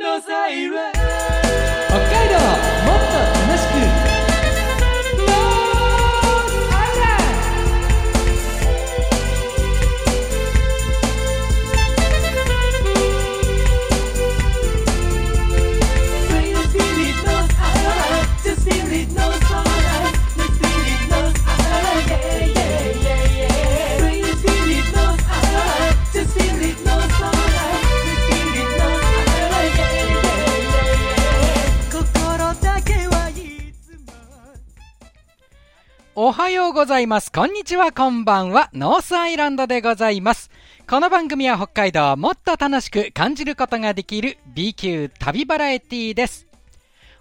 のサおはようございます。こんにちは、こんばんは。ノースアイランドでございます。この番組は北海道をもっと楽しく感じることができる B 級旅バラエティです。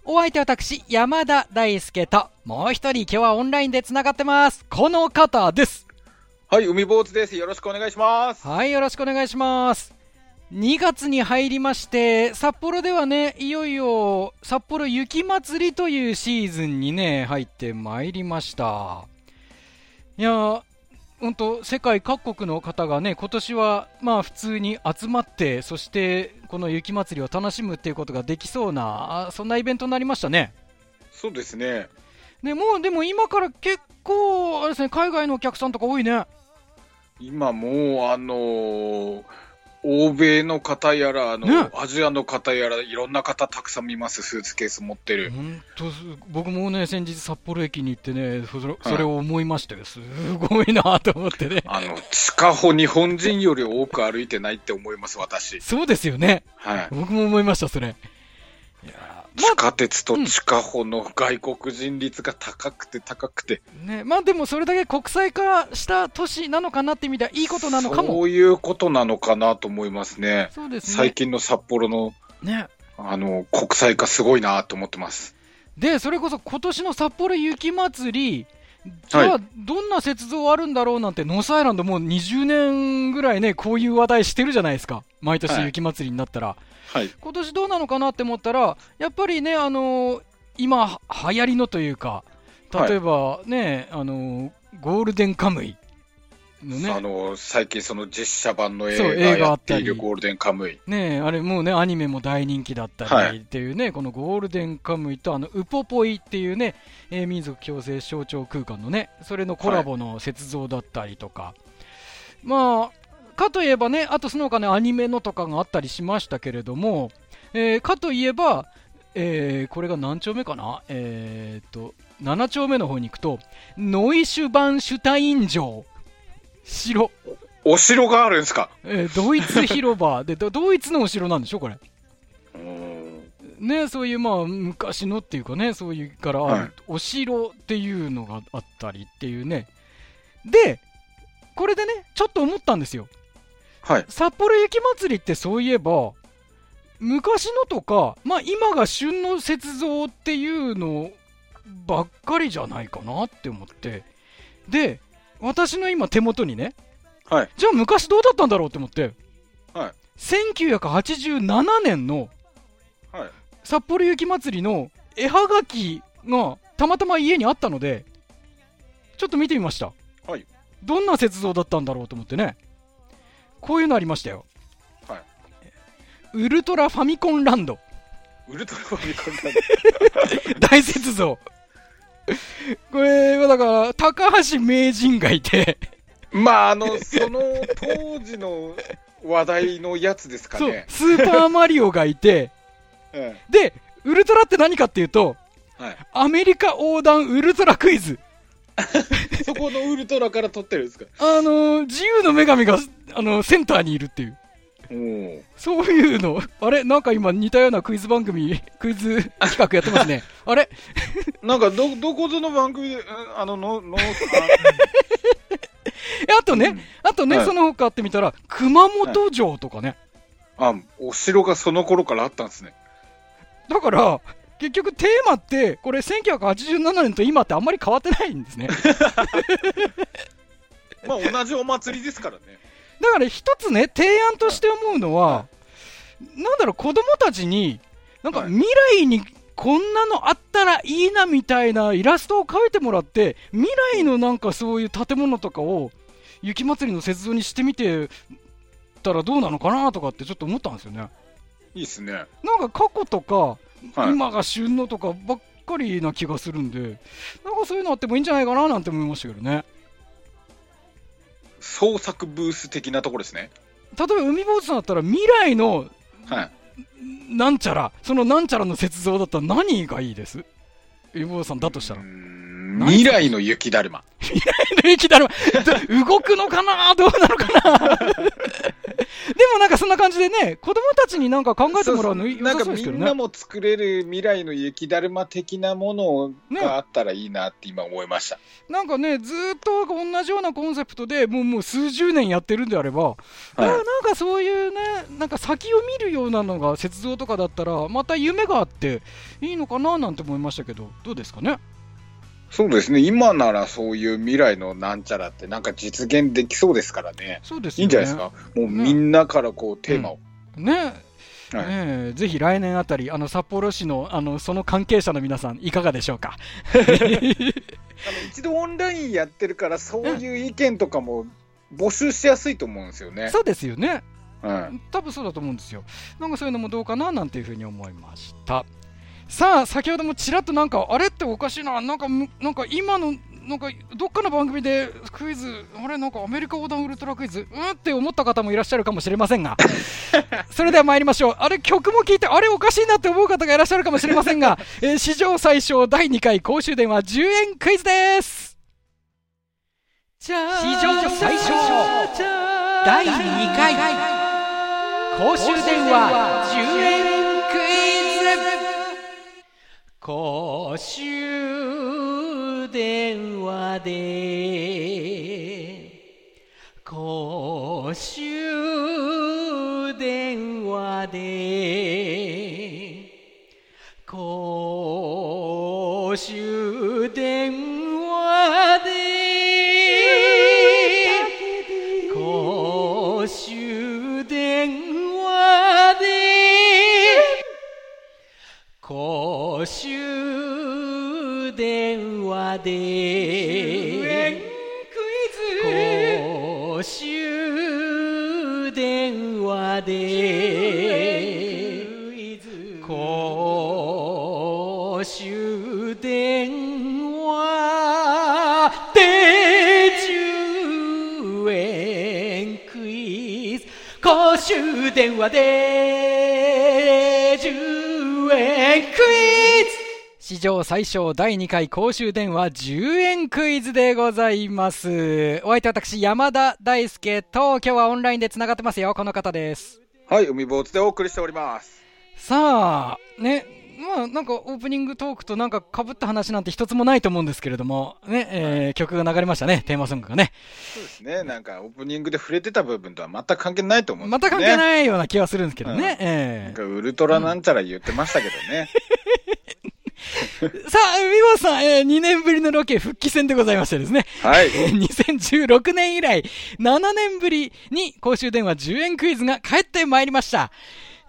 お相手私、山田大輔と、もう一人今日はオンラインで繋がってます。この方です。はい、海坊主です。よろしくお願いします。はい、よろしくお願いします。2月に入りまして、札幌ではね、いよいよ札幌雪まつりというシーズンにね、入ってまいりました。いやー、本当世界各国の方がね、今年はまあ普通に集まって、そしてこの雪まつりを楽しむっていうことができそうな、あそんなイベントになりましたね。そうですね。ね、もうでも今から結構、あれですね、海外のお客さんとか多いね。今もう、あのー欧米の方やら、あの、ねアジアの方やら、いろんな方たくさん見ます、スーツケース持ってる。本当す僕もね、先日札幌駅に行ってね、それそれを思いましたよ。すごいなと思ってね。あの、地下歩日本人より多く歩いてないって思います、私。そうですよね。はい。僕も思いました、それ。いや地下鉄と地下歩の外国人率が高くて高くて。ね、まあでもそれだけ国際化した都市なのかなって意味ではいいことなのかそも。ういうことなのかなと思いますね。そうですね。最近の札幌の、ね。あの、国際化すごいなと思ってます。で、それこそ今年の札幌雪まつり、じゃあはどんな雪像あるんだろうなんて、ノースアイランドもう20年ぐらいね、こういう話題してるじゃないですか。毎年はい雪まつりになったら。はい。今年どうなのかなって思ったら、やっぱりね、あのー今、流行りのというか、例えばね、あのーゴールデンカムイのね、あの、最近その実写版の映画やったているゴールデンカムイ。ねあれもうね、アニメも大人気だったはい。りっていうね、このゴールデンカムイと、あの、ウポポイっていうね、えー民族共生象徴空間のね、それのコラボの雪像だったりとか、まあ、かといえばね、あとその他ね、アニメのとかがあったりしましたけれども、えーかといえば、えーこれが何丁目かな？えーっと、7丁目の方に行くと、ノイシュバンシュタイン城。城。お城があるんですか？えードイツ広場で、ど ドイツのお城なんでしょこれ。ね、そういうまあ昔のっていうかね、そういうからお城っていうのがあったりっていうね。で、これでね、ちょっと思ったんですよ。はい。札幌雪まつりってそういえば、昔のとか、まあ今が旬の雪像っていうのばっかりじゃないかなって思って。で、私の今手元にね、はい。じゃあ昔どうだったんだろうって思って、はい。1987年のはい。札幌雪まつりの絵はがきがたまたま家にあったので、ちょっと見てみました。はい。どんな雪像だったんだろうと思ってね。こういうのありましたよ。はい。ウルトラファミコンランド。ウルトラファミコンなんだ大雪像。これはだから、高橋名人がいて、まあ、あの、その当時の話題のやつですかそうね、。スーパーマリオがいて、う んで、ウルトラって何かっていうと、はい。アメリカ横断ウルトラクイズ。そこのウルトラから撮ってるんですか？あのー自由の女神が、あのセンターにいるっていう。そういうの、あれ？なんか今似たようなクイズ番組、クイズ企画やってますね。あれ？なんか、ど、どこぞの番組で、うんあの、の、の、えあとね、うんあとね、はいその他ってみたら、熊本城とかね。あ、あお城がその頃からあったんですね。だから、結局テーマって、これ1987年と今ってあんまり変わってないんですね。まあ、同じお祭りですからね。だから一つね、提案として思うのは、なんだろう、子供たちに、なんかはい未来にこんなのあったらいいなみたいなイラストを描いてもらって、未来のなんかそういう建物とかを雪祭りの雪像にしてみてたらどうなのかなとかってちょっと思ったんですよね。いいっすね。なんか過去とか、はい。今が旬のとかばっかりな気がするんで、なんかそういうのあってもいいんじゃないかななんて思いましたけどね。創作ブース的なところですね。例えば海坊主さんだったら未来のはい。なんちゃら、そのなんちゃらの雪像だったら何がいいです？海坊主さんだとしたら未来の雪だるま。雪だるま、動くのかな？どうなのかな？でもなんかそんな感じでね、子供たちになんか考えてもらうの良さなんかそうですけどね。みんなも作れる未来の雪だるま的なものねがあったらいいなって今思いました。なんかね、ずーっと同じようなコンセプトでもうもう数十年やってるんであれば、あはいなんかそういうね、なんか先を見るようなのが雪像とかだったら、また夢があっていいのかななんて思いましたけど、どうですかね？そうですね。今ならそういう未来のなんちゃらってなんか実現できそうですからね。そうですよね。いいんじゃないですか？もうみんなからこうテーマを。ね。はいねえぜひ来年あたり、あの札幌市のあのその関係者の皆さん、いかがでしょうか？あの一度オンラインやってるからそういう意見とかも募集しやすいと思うんですよね。そうですよね。はい多分そうだと思うんですよ。なんかそういうのもどうかななんていうふうに思いました。さあ、先ほどもちらっとなんか、あれっておかしいな、なんかむ、なんか今の、なんかどっかの番組でクイズ、あれ、なんかアメリカ横断ウルトラクイズ、うんって思った方もいらっしゃるかもしれませんが、それでは参りましょう。あれ、曲も聴いて、あれ、おかしいなって思う方がいらっしゃるかもしれませんが、えー史上最小第2回公衆電話10円クイズです。史上最小第2回。公衆電話10円公衆電話で公衆電話で公衆で。公衆電話で。公衆電話で。10円クイズ公衆電話で上最小第2回公衆電話10円クイズでございます。お相手は私、山田大輔と、今日はオンラインで繋がってますよ。この方です。はい、海坊主でお送りしております。さあ、ね、まあなんかオープニングトークとなんか被った話なんて一つもないと思うんですけれども、ね、えー曲が流れましたね、テーマソングがね。そうですね。なんかオープニングで触れてた部分とは全く関係ないと思うんでますたよね。関係ないような気はするんですけどね。うんええなんかウルトラなんちゃら言ってましたけどね。さあ、海坊さん、えー2年ぶりのロケ復帰戦でございましてですね。はい。えー2016年以来、7年ぶりに公衆電話10円クイズが帰ってまいりました。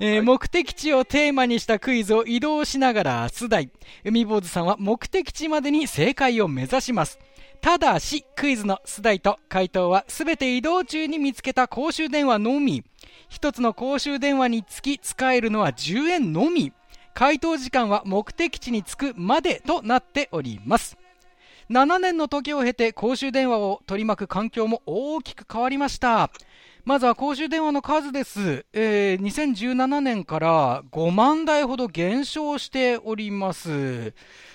えー目的地をテーマにしたクイズを移動しながら出題。海坊主さんは目的地までに正解を目指します。ただし、クイズの出題と回答はすべて移動中に見つけた公衆電話のみ。一つの公衆電話につき使えるのは10円のみ。回答時間は目的地に着くまでとなっております。7年の時を経て公衆電話を取り巻く環境も大きく変わりました。まずは公衆電話の数です。えー2017年から5万台ほど減少しております。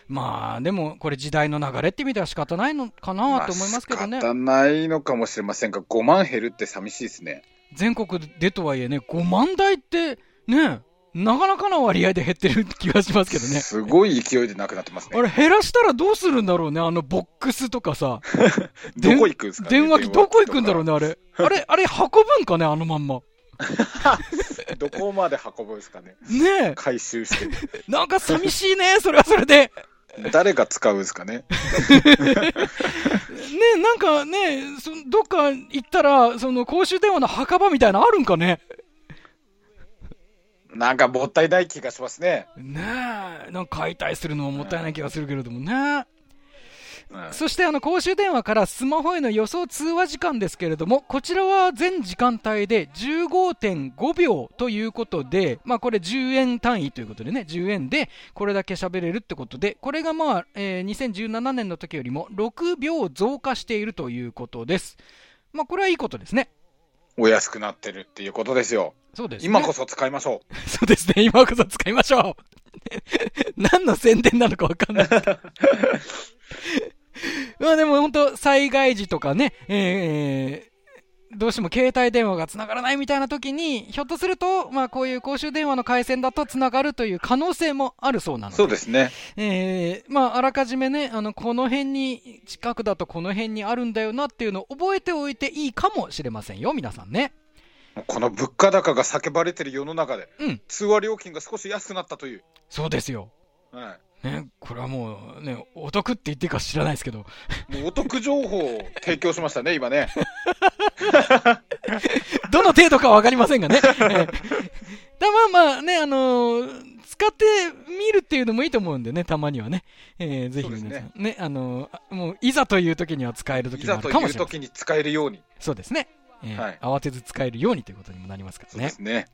まあ、でもこれ時代の流れって意味では仕方ないのかなと思いますけどね。仕方ないのかもしれませんが、5万減るって寂しいですね。全国でとはいえね、5万台ってね、なかなかな割合で減ってる気がしますけどね。すごい勢いでなくなってますね。あれ減らしたらどうするんだろうね、あのボックスとかさ。どこ行くんですか？ね電話機どこ行くんだろうね。ね、あれ。あれ、あれ運ぶんかね、あのまんま。どこまで運ぶんですかね？ね回収して。え、なんか寂しいね、それはそれで。誰が使うんですかね？ねえ、なんかね、そどっか行ったら、その公衆電話の墓場みたいなのあるんかね？なんかもったいない気がしますね。ねえ、なんか解体するのももったいない気がするけれどもね。はいそしてあの公衆電話からスマホへの予想通話時間ですけれども、こちらは全時間帯で15.5秒ということで、まあこれ10円単位ということでね、10円でこれだけ喋れるってことで、これがまあ、えー2017年の時よりも6秒増加しているということです。まあこれはいいことですね。お安くなってるっていうことですよ。そうです、ね。今こそ使いましょ そうですね、今こそ使いましょう。何の宣伝なのかわかんない。まあでも本当、災害時とかね、えーどうしても携帯電話が繋がらないみたいな時に、ひょっとすると、まあこういう公衆電話の回線だと繋がるという可能性もあるそうなう。ので。そうですね。えーまああらかじめね、あの、この辺に、近くだとこの辺にあるんだよなっていうのを覚えておいていいかもしれませんよ、皆さんね。この物価高が叫ばれてる世の中で、うん通話料金が少し安くなったという。そうですよ。はね、これはもうね、お得って言っていいか知らないですけど、い、もうお得情報を提供しましたね、今ね。どの程度かわかりませんがね。えーだまあまあね、あのー使ってみるっていうのもいいと思うんでね、たまにはね。えーぜひ皆さんそうねあのーあもういざという時には使えるい時もあざというるかもしれません。時に使えるように。そうですね、えーはい慌てず使えるようにということにもなりますからねそうで。すね。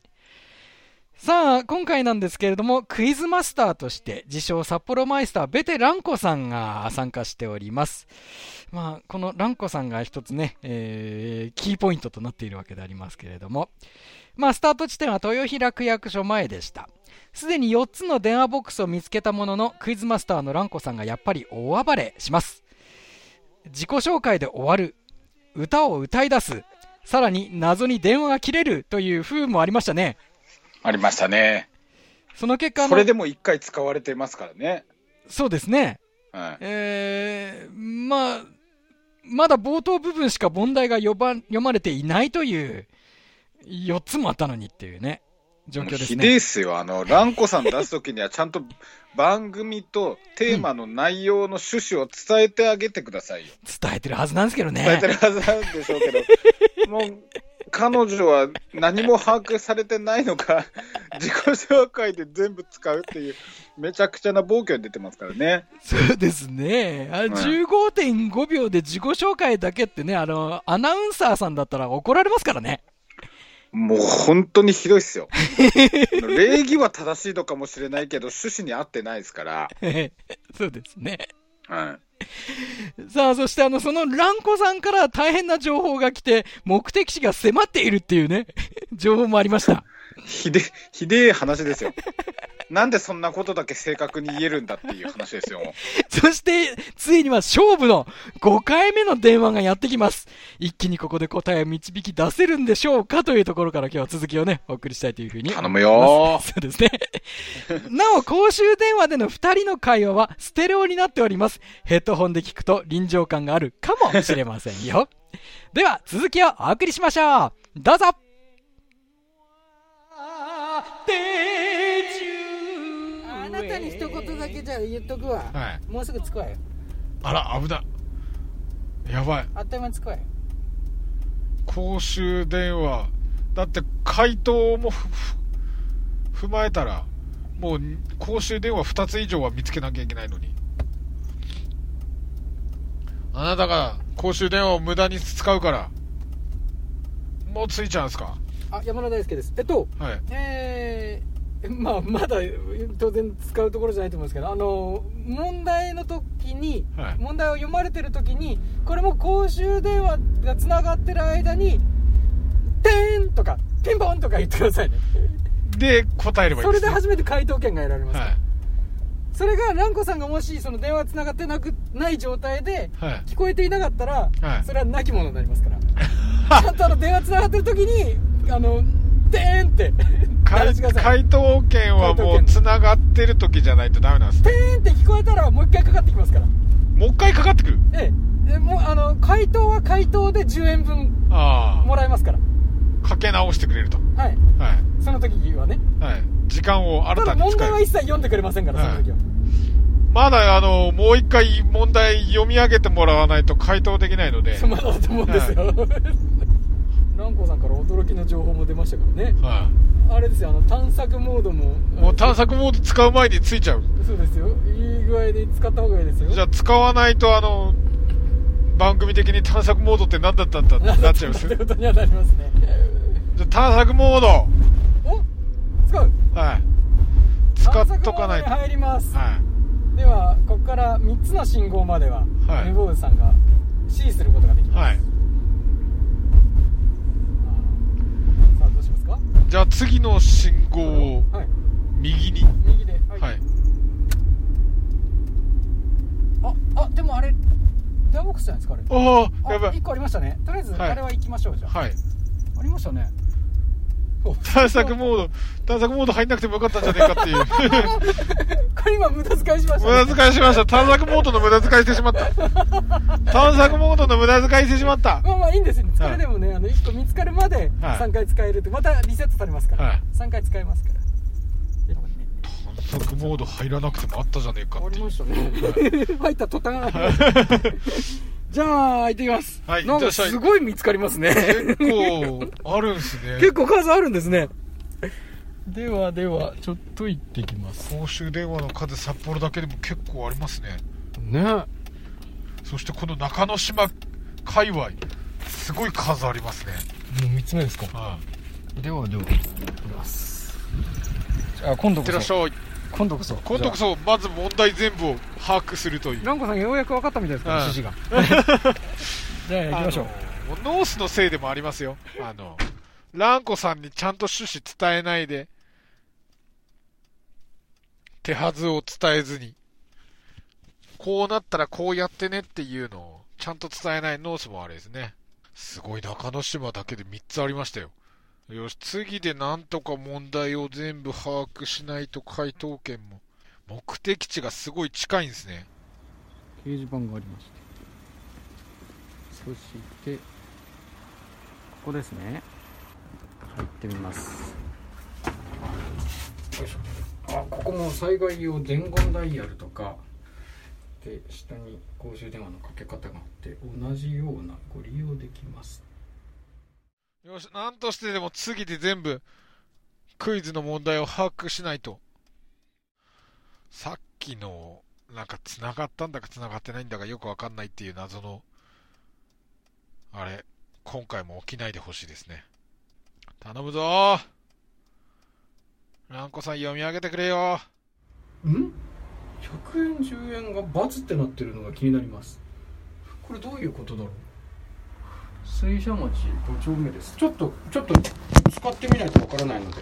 さあ、今回なんですけれども、クイズマスターとして、自称札幌マイスター、ベテランコさんが参加しております。まあ、このランコさんが一つね、えーキーポイントとなっているわけでありますけれども、まあ、スタート地点は豊平区役所前でした。すでに4つの電話ボックスを見つけたものの、クイズマスターのランコさんがやっぱり大暴れします。自己紹介で終わる。歌を歌い出す。さらに謎に電話が切れるという風もありましたね。ありましたね。その結果あのそれでも一回使われてますからね。そうですね。はい。えー、まあ、まだ冒頭部分しか問題が読ば読まれていないという、4つもあったのにっていうね、状況ですひでえね。っすよ。あの、ランコさん出すときにはちゃんと 番組とテーマの内容の趣旨を伝えてあげてくださいよ。伝えてるはずなんですけどね。伝えてるはずなんでしょうけど、もう、彼女は何も把握されてないのか、自己紹介で全部使うっていう、めちゃくちゃな暴挙に出てますからね。そうですね。あん15.5秒で自己紹介だけってね、あの、アナウンサーさんだったら怒られますからね。もう本当にひどいっすよ。礼儀は正しいのかもしれないけど、趣旨に合ってないですから。そうですね。はさあ、そしてあの、その蘭子さんから大変な情報が来て、目的地が迫っているっていうね、情報もありました。ひで、ひでえ話ですよ。なんでそんなことだけ正確に言えるんだっていう話ですよ。そして、ついには勝負の5回目の電話がやってきます。一気にここで答えを導き出せるんでしょうかというところから今日は続きをね、お送りしたいというふうに。頼むよ そうですね。なお、公衆電話での2人の会話はステレオになっております。ヘッドホンで聞くと臨場感があるかもしれませんよ。では、続きをお送りしましょう。どうぞだけじゃあ言っとくわ、はい。もうすぐ着くわよ。あら危ない。やばい。あっという間に着くわよ。公衆電話。だって回答もふふ踏まえたらもう公衆電話2つ以上は見つけなきゃいけないのに。あなたが公衆電話を無駄に使うからもうついちゃうんですか？あ山田大輔です。えっとはい。えー、まあまだ当然使うところじゃないと思うんですけどあの問題の時に、はい。問題を読まれてる時にこれも公衆電話がつながってる間に「てーん!」とか「ピンポン!」とか言ってくださいね。で答えればいいそれんです、ね、で初めて回答権が得られます。から、はい。それが蘭子さんがもしその電話つながってなくない状態ではい。聞こえていなかったら、はい。それは亡き者になりますから。ちゃんとあの電話つながってる時にあのでーんって回答権はもうつながってる時じゃないとダメなんですでねーんって聞こえたらもう一回かかってきますから。もう一回かかってくる？ええ。えもうあの回答は回答で10円分あもらえますから。あかけ直してくれると。はい。はい。その時はね。はい。時間を新ただたに使える。問題は一切読んでくれませんからその時は、まだあのもう一回問題読み上げてもらわないと回答できないので、まだだと思うんですよ、蘭子さんから驚きの情報も出ましたからね。はい、あれですよあの探索モードも。もう探索モード使う前についちゃう。そうですよ。いい具合で使った方がいいですよ。じゃあ使わないとあの番組的に探索モードって何だったんだってなっちゃいます？ことにはなりますね。じゃあ探索モード。お使う。はい。使っとかないと。入ります、はではここから3つの信号までは、はい。レボーズさんが指示することができます、いはいさあどうしますかじゃあ次の信号をはい。右に。右ではい、はい。ああでもあれ電話ボックスじゃないですかあれ。あああやばい。1個ありましたね。とりあえずはい。あれは行きましょう、じゃあ。はい。ありましたね探索モード探索モード入んなくてもよかったんじゃねえかっていう。これ今無駄遣いしました、無駄遣いしました。探索モードの無駄遣いしてしまった。探索モードの無駄遣いしてしまった。まあまあいいんですよ、そはいれでもねあの1個見つかるまではい。3回使えるってまたリセットされますから、はい。3回使えますから。探索モード入らなくてもあったじゃねえかあっていう。りましたね。入った途端 じゃあ行ってきます、はいなんかいってらっしゃい。すごい見つかりますね。結構あるんすね。結構数あるんですね。ではではちょっと行ってきます。公衆電話の数札幌だけでも結構ありますね。ね。そしてこの中之島界隈すごい数ありますね。もう3つ目ですか。はではでは行きます。じゃあ今度いってらっしこそゃい今度こそ。今度こそまず問題全部を把握するという。ランコさんようやく分かったみたいですからうん指示が。じゃあ行きましょう。ノースのせいでもありますよ。あのランコさんにちゃんと趣旨伝えないで手はずを伝えずにこうなったらこうやってねっていうのをちゃんと伝えないノースもあれですね。すごい中之島だけで3つありましたよよし次でなんとか問題を全部把握しないと回答権も。目的地がすごい近いんですね。掲示板がありまして。そしてここですね。入ってみます。よいしょ。あここも災害用伝言ダイヤルとか。で下に公衆電話のかけ方があって同じようなご利用できますよし、なんとしてでも次で全部クイズの問題を把握しないと。さっきの、なんか繋がったんだか繋がってないんだかよくわかんないっていう謎の、あれ、今回も起きないでほしいですね。頼むぞーランコさん読み上げてくれよん ?100 円10円が×ってなってるのが気になりますこれどういうことだろう？水車町5丁目です。ちょっとちょっと使ってみないとわからないので。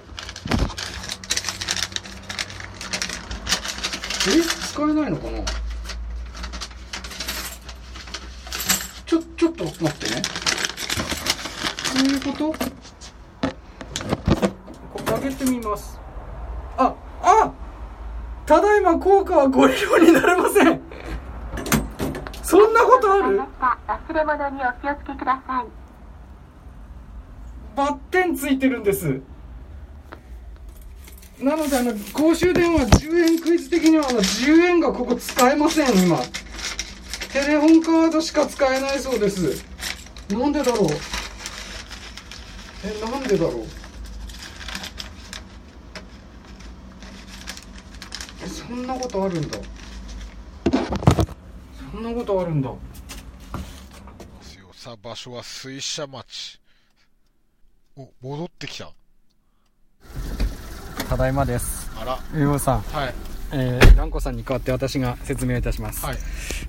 え？使えないのかな？ちょちょっと待ってね。どういうこと？これ上げてみます。ああ！ただいま効果はご利用になれません。ことある？忘れ物にお気をつけください。バッテンついてるんです。なのであの公衆電話10円クイズ的にはあの10円がここ使えません今。テレホンカードしか使えないそうです。なんでだろう？えなんでだろう？えそんなことあるんだそんなことあるんださあ、場所は水車町。お、戻ってきた。ただいまですあら、ゆうごさんはい、えー、ランコさんに代わって私が説明いたします。はい、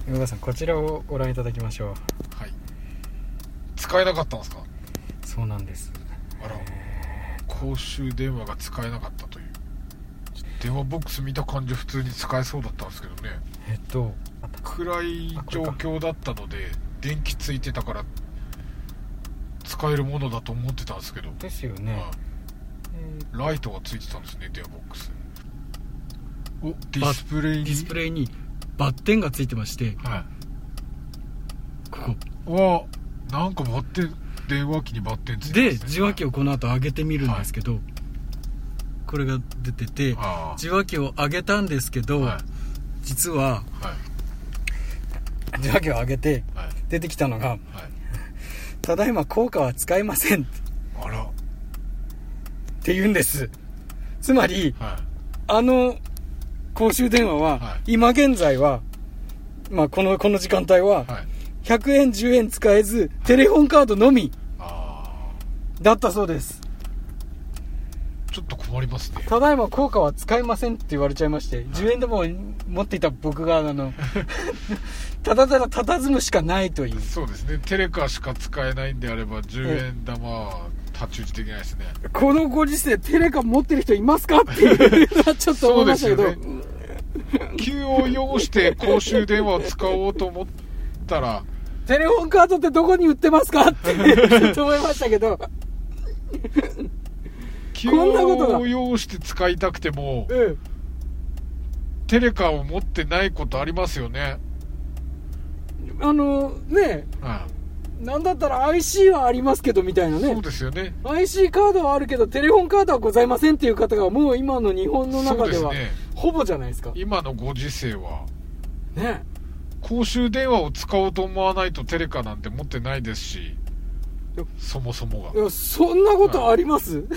ゆうごさん、こちらをご覧いただきましょう。はい。使えなかったんですか？そうなんです。あら、公衆電話が使えなかったという。電話ボックス見た感じ普通に使えそうだったんですけどね。えっと、暗い状況だったので、電気ついてたから、使えるものだと思ってたんですけど、ですよね。はいえライトがついてたんですね、電話ボックス。お、ディスプレイに。ーディスプレイにバッテンがついてまして、はい。ここ。わあなんかバッテン電話機にバッテンついてね受話器をこの後上げてみるんですけど、これが出てて、あ受話器を上げたんですけど、はい実は、あはい受話器を上げて、はい出てきたのが、はいただいま効果は使えません。あらって言うんです。つまり、はあの公衆電話は、は今現在は、まあ、この、この時間帯は、い。はい。100円、10円使えず、テレホンカードのみあだったそうです。あ、ちょっと困りますね。ただいま効果は使えませんって言われちゃいまして、10円でも持っていた僕が、あの、ただただ佇むしかないという。そうですね。テレカしか使えないんであれば、10円玉は太刀打ちできないですね。このご時世、テレカ持ってる人いますかっていうのはちょっと思いましたけど、そうですよ急を要して公衆電話を使おうと思ったら、テレホンカードってどこに売ってますかってちょっと思いましたけど、急こんなことがを要して使いたくても、うん。テレカを持ってないことありますよね。あの、ね、はなんだったら IC はありますけどみたいないねそう。ですよね。IC カードはあるけど、テレホンカードはございませんっていう方がもう今の日本の中では。ほぼじゃないですか。今のご時世は、ね。公衆電話を使おうと思わないとテレカなんて持ってないですしや、そもそもいや、そんなことあります？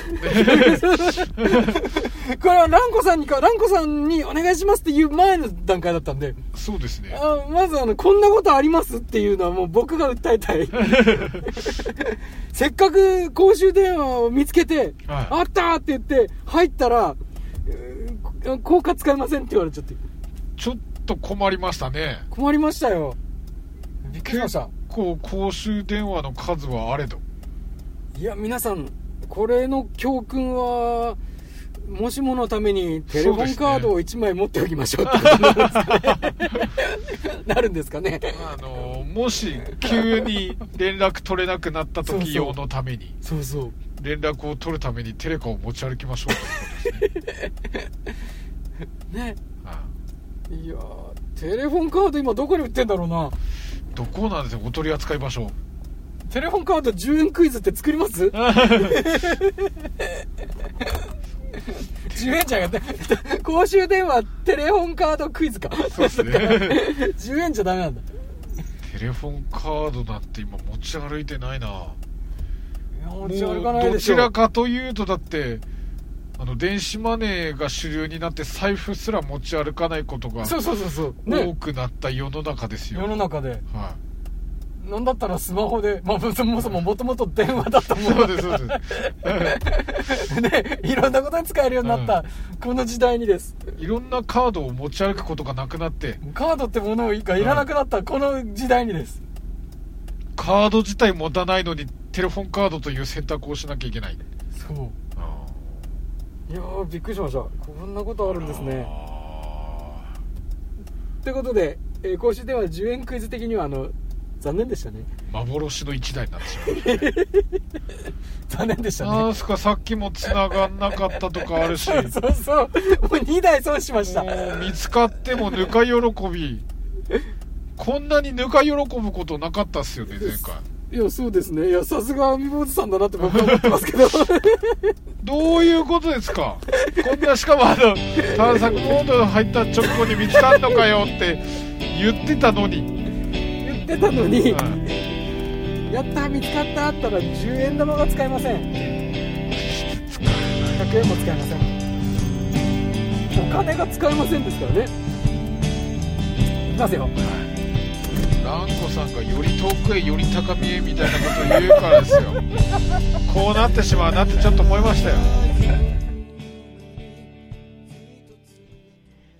これはランコさんにか、ランコさんにお願いしますっていう前の段階だったんで、が。そうですね。あまずあの、こんなことありますっていうのはもう僕が訴えたい。せっかく公衆電話を見つけて、はいあったーって言って、入ったら、効果使えませんって言われちゃって、ちょっと困りましたね。困りましたよ。びっくりしました。こう、公衆電話の数はあれど。いや、皆さん、これの教訓は、もしものためにテレホンカードを1枚持っておきましょうってことになるんですかね。あの、もし、急に連絡取れなくなった時用のために、そうそう。連絡を取るためにテレカを持ち歩きましょうということですね。ね。はいいやーテレホンカード今どこに売ってんだろうな。どこなんですよ、お取り扱い場所。テレホンカード10円クイズって作ります ?10 円じゃなかった。公衆電話テレホンカードクイズか。そうですね。10円じゃダメなんだ。テレフォンカードなんて今持ち歩いてないな。持もち歩かうないでしょ。どちらかというとだって、あの、電子マネーが主流になって財布すら持ち歩かないことがそうそうそうそう。多ね。くなった世の中ですよ。世の中で。はなんだったらスマホで、まあ、そもそももともと電話だったい。もんそうです、そうです。ね、いろんなことに使えるようになった、この時代にです。いろんなカードを持ち歩くことがなくなって、カードってものがいらなくなった、この時代にです。カード自体持たないのにテレフォンカードという選択をしなきゃいけない。そう。あいやー、びっくりしました。こんなことあるんですね。あということで、えー公衆電話10円クイズ的には、あの、残念でしたね。ー幻の一台になってしまいましたね。残念でしたね。なんすかさっきも繋がんなかったとかあるし、そ うそうそう。もう2台損しました。見つかってもぬか喜び。こんなにぬか喜ぶことなかったっすよね、前回。いや、そうですね。いや、さすが海坊主さんだなって僕は思ってますけど。どういうことですか？こんな、しかもあの、探索モード入った直後に見つかんのかよって言ってたのに。言ってたのに、はい。やった見つかったあったら10円玉が使えません。100円も使えません。お金が使えませんですからね。いきますよランコさんがより遠くへより高みへみたいなことを言うからですよ。こうなってしまうなってちょっと思いましたよ。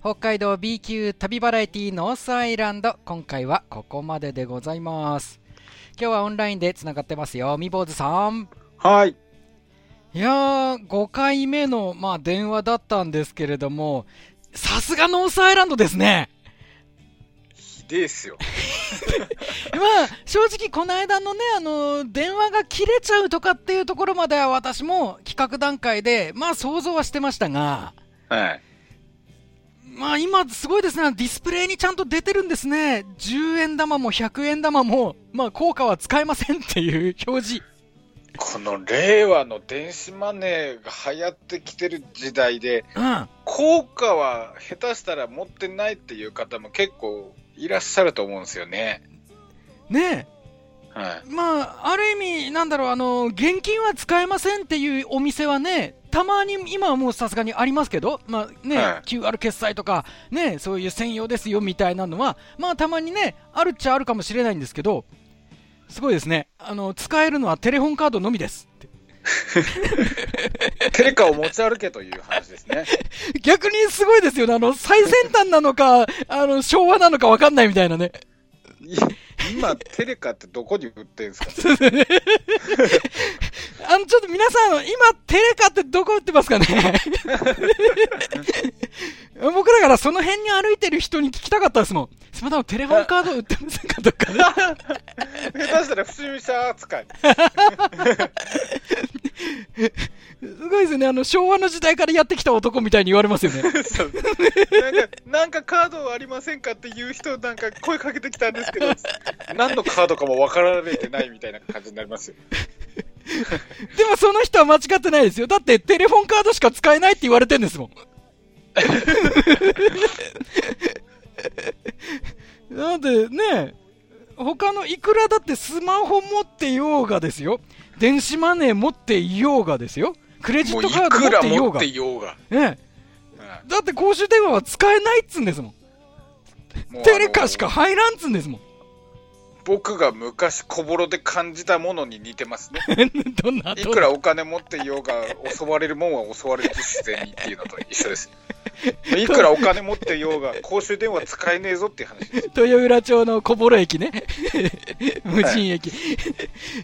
北海道 B 級旅バラエティノースアイランド今回はここまででございます今日はオンラインでつながってますよみぼうずさんはい。いやー5回目の、まあ、電話だったんですけれどもさすがノースアイランドですねひですよ。まあ正直この間のねあの電話が切れちゃうとかっていうところまでは私も企画段階でまあ想像はしてましたがはい。まあ今すごいですね。ディスプレイにちゃんと出てるんですね。10円玉も100円玉も、まあ効果は使えませんっていう表示。この令和の電子マネーが流行ってきてる時代で、うん。効果は下手したら持ってないっていう方も結構いらっしゃると思うんですよね。ねはい。え。まあ、ある意味、なんだろう、あの、現金は使えませんっていうお店はね、たまに今はもうさすがにありますけど、まあねはい QR 決済とか、ね、そういう専用ですよみたいなのは、まあたまにね、あるっちゃあるかもしれないんですけど、すごいですね、あの使えるのはテレホンカードのみです テレカを持ち歩けという話ですね。逆にすごいですよね、あの最先端なのか、あの昭和なのか分かんないみたいなね。い今、テレカってどこに売ってるん ですか あのちょっと皆さん、今、テレカってどこ売ってますかね？僕だからその辺に歩いてる人に聞きたかったですもん。すみません、テレフォンカード売ってませんかとかね。下手したら不審者扱い。すごいですよね、あの昭和の時代からやってきた男みたいに言われますよね。なんか、なんかカードありませんかっていう人、なんか声かけてきたんですけど、何のカードかも分かられてないみたいな感じになりますよ。でもその人は間違ってないですよ。だってテレフォンカードしか使えないって言われてんですもん。なんでね、他のいくらだってスマホ持っていようがですよ。電子マネー持っていようがですよ。クレジットカード持っていようが。うが。えだって公衆電話は使えないっつんですもん。もうテレカしか入らんっつんですもん。僕が昔小ボロで感じたものに似てますね。どんな、いどんなくらお金持っていようが、襲われるもんは襲われる自然にっていうのと一緒です。いくらお金持っていようが、公衆電話使えねえぞっていう話です。豊浦町の小幌駅ね。無人駅。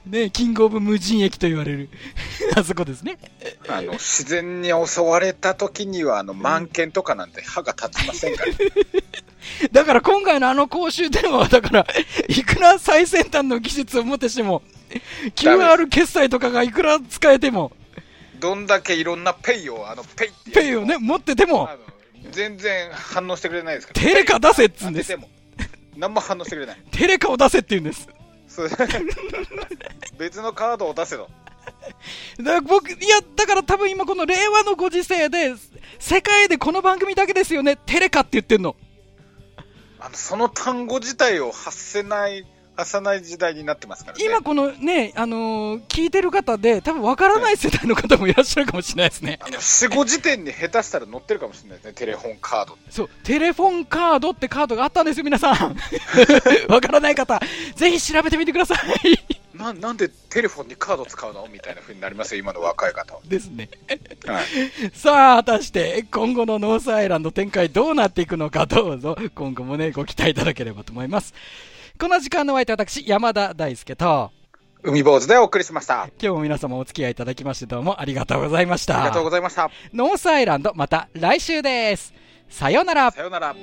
ね、キングオブ無人駅と言われる。あそこですね。あの、自然に襲われた時には、あの、満件とかなんて歯が立ちませんから。だから今回のあの公衆電話は、だから、いくら最先端の技術をもってしても、QR 決済とかがいくら使えても、どんだけいろんなペイを、あの、 PayPay をね、持ってても全然反応してくれないですから。テレカ出せっつうんです何も反応してくれない。テレカを出せって言うんです。別のカードを出せと。だ僕、いや、だから多分今この令和のご時世で、世界でこの番組だけですよね、テレカって言ってんの。あのその単語自体を発せない、発さない時代になってますからね。今このね、あのー聞いてる方で、多分わからない世代の方もいらっしゃるかもしれないですね。あの、4、5時点に下手したら載ってるかもしれないですね、テレフォンカード。そう、テレフォンカードってカードがあったんですよ、皆さん。わからない方、ぜひ調べてみてください。ななんでテレフォンにカード使うの？みたいな風になりますよ、今の若い方は。ですね。はい、さあ、果たして今後のノースアイランド展開どうなっていくのか、どうぞ今後もね、ご期待いただければと思います。この時間のお相手は私、山田大輔と、海坊主でお送りしました。あ今日も皆様お付き合いいただきましてどうもありがとうございました。りがとうございました。ノースアイランド、また来週です。さようなら。さようなら。